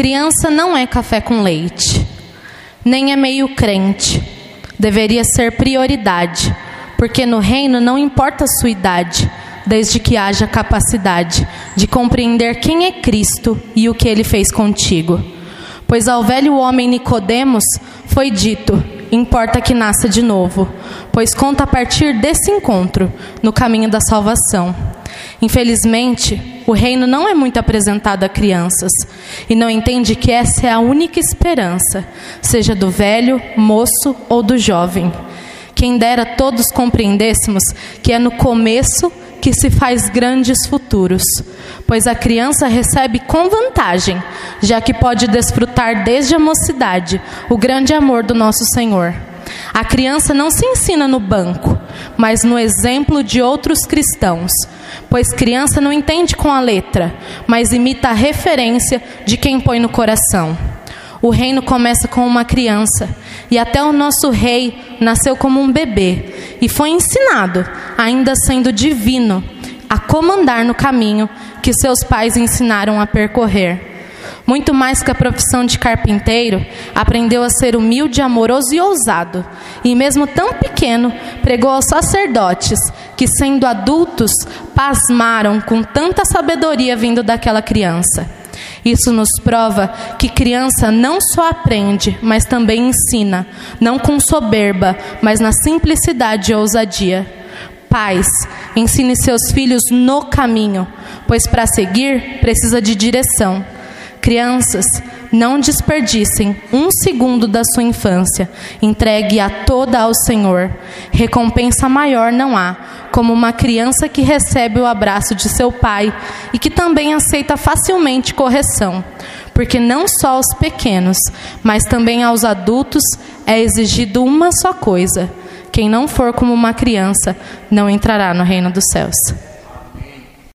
Criança não é café com leite, nem é meio crente. Deveria ser prioridade, porque no reino não importa a sua idade, desde que haja capacidade de compreender quem é Cristo e o que ele fez contigo. Pois ao velho homem Nicodemos foi dito: importa que nasça de novo, pois conta a partir desse encontro no caminho da salvação. Infelizmente, o reino não é muito apresentado a crianças e não entende que essa é a única esperança, seja do velho, moço ou do jovem. Quem dera todos compreendêssemos que é no começo que se faz grandes futuros, pois a criança recebe com vantagem, já que pode desfrutar desde a mocidade o grande amor do nosso Senhor. A criança não se ensina no banco, mas no exemplo de outros cristãos, pois criança não entende com a letra, mas imita a referência de quem põe no coração. O reino começa com uma criança, e até o nosso rei nasceu como um bebê e foi ensinado, ainda sendo divino, a comandar no caminho que seus pais ensinaram a percorrer. Muito mais que a profissão de carpinteiro, aprendeu a ser humilde, amoroso e ousado. E mesmo tão pequeno, pregou aos sacerdotes, que sendo adultos, pasmaram com tanta sabedoria vindo daquela criança. Isso nos prova que criança não só aprende, mas também ensina, não com soberba, mas na simplicidade e ousadia. Pais, ensine seus filhos no caminho, pois para seguir precisa de direção. Crianças, não desperdicem um segundo da sua infância. Entregue a toda ao Senhor. Recompensa maior não há, como uma criança que recebe o abraço de seu pai e que também aceita facilmente correção. Porque não só aos pequenos, mas também aos adultos é exigido uma só coisa: quem não for como uma criança não entrará no reino dos céus.